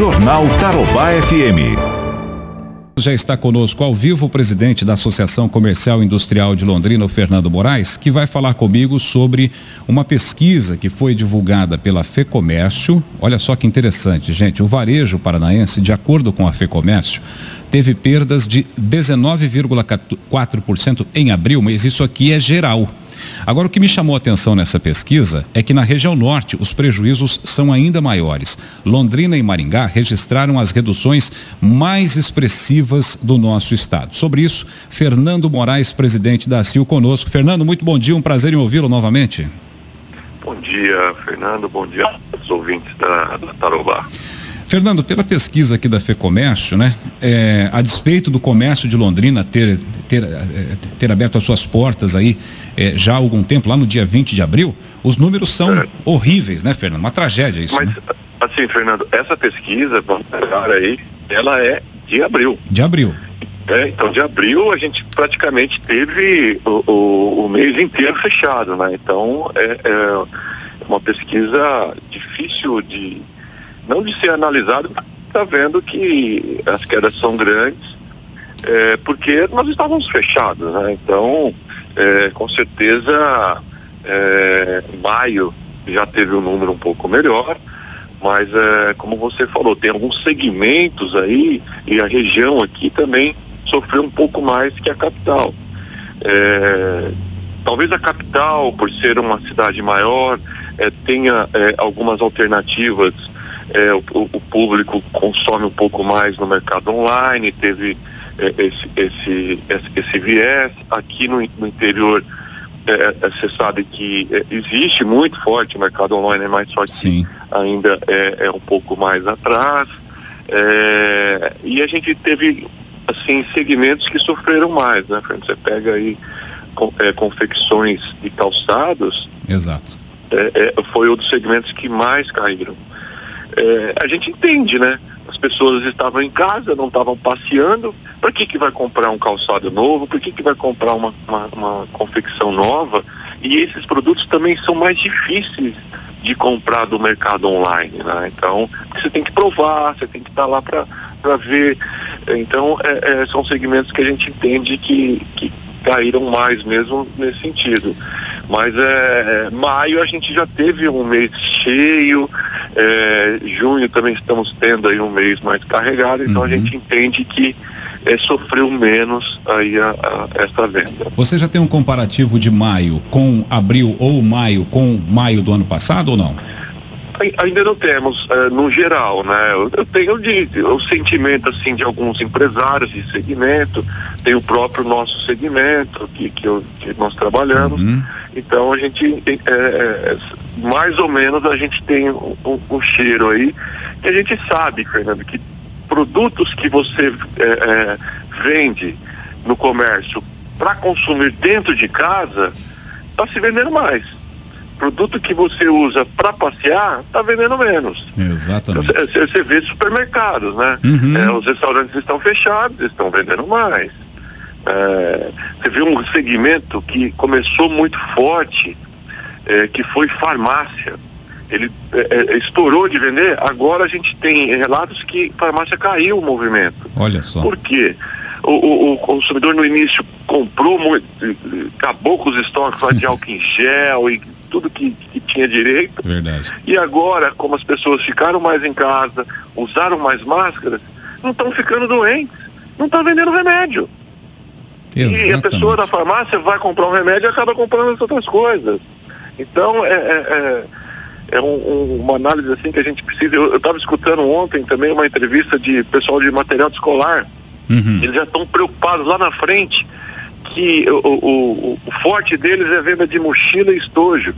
Jornal Tarobá FM. Já está conosco ao vivo o presidente da Associação Comercial Industrial de Londrina, o Fernando Moraes, que vai falar comigo sobre uma pesquisa que foi divulgada pela FEComércio. Olha só que interessante, gente. O varejo paranaense, de acordo com a FEComércio, teve perdas de 19,4% em abril, mas isso aqui é geral. Agora, o que me chamou a atenção nessa pesquisa é que na região norte os prejuízos são ainda maiores. Londrina e Maringá registraram as reduções mais expressivas do nosso estado. Sobre isso, Fernando Moraes, presidente da CIL, conosco. Fernando, muito bom dia, um prazer em ouvi-lo novamente. Bom dia, Fernando. Bom dia aos ouvintes da, da Tarobá. Fernando, pela pesquisa aqui da FEComércio, né, é, a despeito do comércio de Londrina ter, ter, é, ter aberto as suas portas aí é, já há algum tempo, lá no dia 20 de abril, os números são é. horríveis, né, Fernando? Uma tragédia isso. Mas, né? assim, Fernando, essa pesquisa, aí, ela é de abril. De abril. É, então, de abril a gente praticamente teve o, o, o mês inteiro fechado, né? Então, é, é uma pesquisa difícil de não de ser analisado, está vendo que as quedas são grandes, é, porque nós estávamos fechados, né? Então, é, com certeza, é, maio já teve um número um pouco melhor, mas é, como você falou, tem alguns segmentos aí e a região aqui também sofreu um pouco mais que a capital. É, talvez a capital, por ser uma cidade maior, é, tenha algumas alternativas é, o, o, público consome um pouco mais no mercado online, teve é, esse, esse, esse, esse, viés. Aqui no, no interior, é, é você sabe que é, existe muito forte o mercado online, mas só que Sim. ainda é, é, um pouco mais atrás. e a gente teve assim segmentos que sofreram mais, né? Você pega aí confecções e calçados. Exato. foi um dos segmentos que mais caíram é, a gente entende, né? As pessoas estavam em casa, não estavam passeando. Para que, que vai comprar um calçado novo? Por que, que vai comprar uma, uma, uma confecção nova? E esses produtos também são mais difíceis de comprar do mercado online, né? Então, você tem que provar, você tem que estar lá para ver. Então, é, é, são segmentos que a gente entende que, que caíram mais mesmo nesse sentido. Mas é, é, maio a gente já teve um mês cheio, é, junho também estamos tendo aí um mês mais carregado, então uhum. a gente entende que é, sofreu menos aí a, a, essa venda. Você já tem um comparativo de maio com abril ou maio com maio do ano passado ou não? Ainda não temos, uh, no geral, né? Eu, eu tenho de, o sentimento assim de alguns empresários de segmento, tem o próprio nosso segmento que, que, eu, que nós trabalhamos. Uhum. Então a gente é, é, mais ou menos a gente tem um, um, um, cheiro aí que a gente sabe, Fernando, que produtos que você é, é vende no comércio para consumir dentro de casa está se vendendo mais produto que você usa para passear está vendendo menos. Exatamente. Você, você vê supermercados, né? Uhum. É, os restaurantes estão fechados, estão vendendo mais. É, você vê um segmento que começou muito forte, é, que foi farmácia. Ele é, é, estourou de vender, agora a gente tem relatos que farmácia caiu o movimento. Olha só. Por quê? O, o, o consumidor no início comprou muito, acabou com os estoques lá de álcool em gel e tudo que, que tinha direito. Verdade. E agora, como as pessoas ficaram mais em casa, usaram mais máscaras, não estão ficando doentes, não estão vendendo remédio. Exatamente. E a pessoa da farmácia vai comprar um remédio e acaba comprando as outras coisas. Então, é, é, é, é um, um, uma análise assim que a gente precisa. Eu estava escutando ontem também uma entrevista de pessoal de material escolar. Uhum. Eles já estão preocupados lá na frente que o, o, o, forte deles é a venda de mochila e estojo.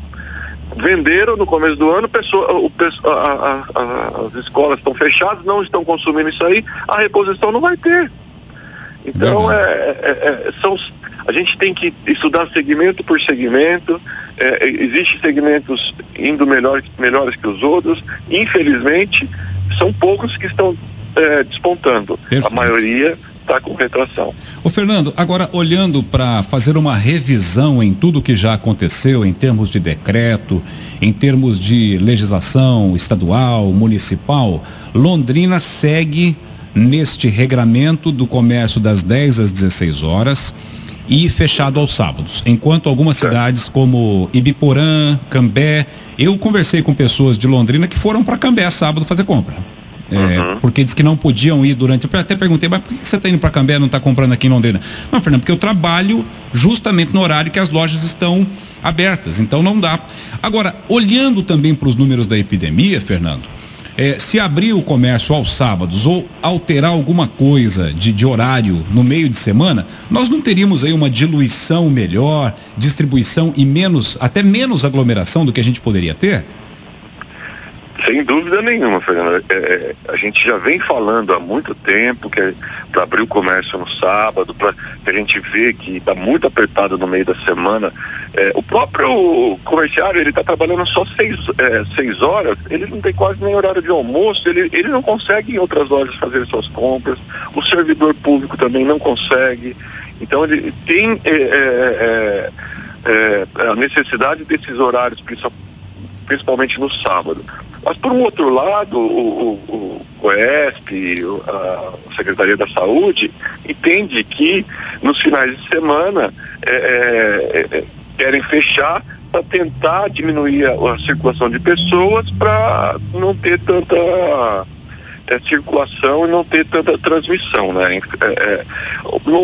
Venderam no começo do ano, pessoa, o, a, a, a, as escolas estão fechadas, não estão consumindo isso aí, a reposição não vai ter. Então, é, é, é, são, a gente tem que estudar segmento por segmento. É, Existem segmentos indo melhor, melhores que os outros. Infelizmente, são poucos que estão é, despontando. Perfeito. A maioria está com retração. Ô Fernando, agora olhando para fazer uma revisão em tudo que já aconteceu em termos de decreto, em termos de legislação estadual, municipal, Londrina segue neste regramento do comércio das 10 às 16 horas e fechado aos sábados. Enquanto algumas cidades como Ibiporã, Cambé, eu conversei com pessoas de Londrina que foram para Cambé sábado fazer compra. É, uhum. Porque diz que não podiam ir durante. Eu até perguntei, mas por que você está indo para Cambé e não está comprando aqui em Londrina? Não, Fernando, porque eu trabalho justamente no horário que as lojas estão abertas, então não dá. Agora, olhando também para os números da epidemia, Fernando, é, se abrir o comércio aos sábados ou alterar alguma coisa de, de horário no meio de semana, nós não teríamos aí uma diluição melhor, distribuição e menos, até menos aglomeração do que a gente poderia ter? Sem dúvida nenhuma, Fernando. É, é, a gente já vem falando há muito tempo que é para abrir o comércio no sábado, para que a gente vê que está muito apertado no meio da semana. É, o próprio comerciário, ele está trabalhando só seis, é, seis horas, ele não tem quase nem horário de almoço, ele, ele não consegue em outras lojas fazer suas compras, o servidor público também não consegue. Então ele tem é, a necessidade desses horários, principalmente no sábado. Mas, por um outro lado, o, o, o a Secretaria da Saúde, entende que nos finais de semana é, é, é querem fechar para tentar diminuir a, a, circulação de pessoas para não ter tanta é, circulação e não ter tanta transmissão, né? É, é,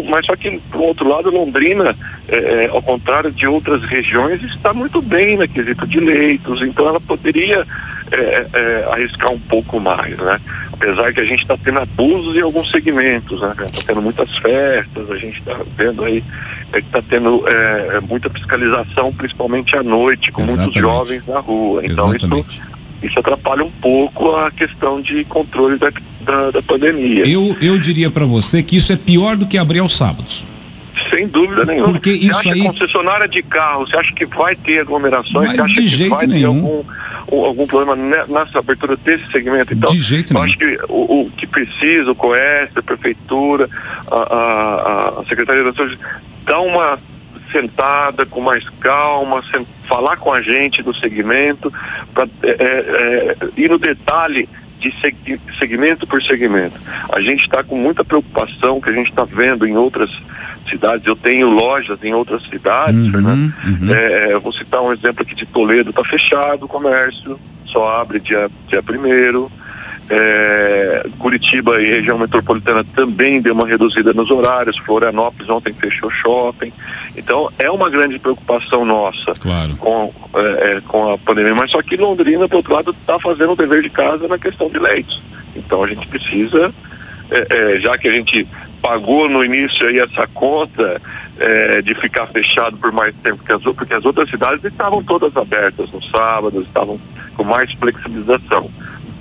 mas só que, por outro lado, Londrina, é, é, ao contrário de outras regiões, está muito bem na quesito de leitos, então ela poderia é, arriscar um pouco mais, né? Apesar que a gente está tendo abusos em alguns segmentos, né? Está tendo muitas festas, a gente está vendo aí que está tendo muita fiscalização, principalmente à noite, com Exatamente. muitos jovens na rua. Então Exatamente. isso isso atrapalha um pouco a questão de controle da, da, da pandemia. Eu, eu diria para você que isso é pior do que abrir aos sábados. Sem dúvida nenhuma. Porque você isso acha aí... concessionária de carro, você acha que vai ter aglomerações? Mas você acha de que jeito vai nenhum. ter algum, algum problema nessa abertura desse segmento? Então, de jeito eu nenhum. acho que o, o que precisa, o COES, a Prefeitura, a, a, a Secretaria da Saúde, dá uma sentada com mais calma, falar com a gente do segmento, para é, é, é, ir no detalhe de segmento por segmento. A gente está com muita preocupação que a gente está vendo em outras cidades. Eu tenho lojas em outras cidades, uhum, Fernando. Uhum. É, vou citar um exemplo aqui de Toledo, está fechado o comércio, só abre dia, dia primeiro. É, Curitiba e região metropolitana também deu uma reduzida nos horários. Florianópolis ontem fechou shopping. Então é uma grande preocupação nossa claro. com, é, é, com a pandemia. Mas só que Londrina, por outro lado, está fazendo o dever de casa na questão de leitos. Então a gente precisa, é, é, já que a gente pagou no início aí essa conta é, de ficar fechado por mais tempo que as outras, porque as outras cidades estavam todas abertas no sábado, estavam com mais flexibilização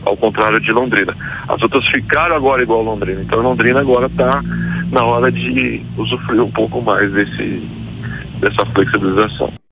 ao contrário de Londrina. As outras ficaram agora igual Londrina. Então Londrina agora está na hora de usufruir um pouco mais desse, dessa flexibilização.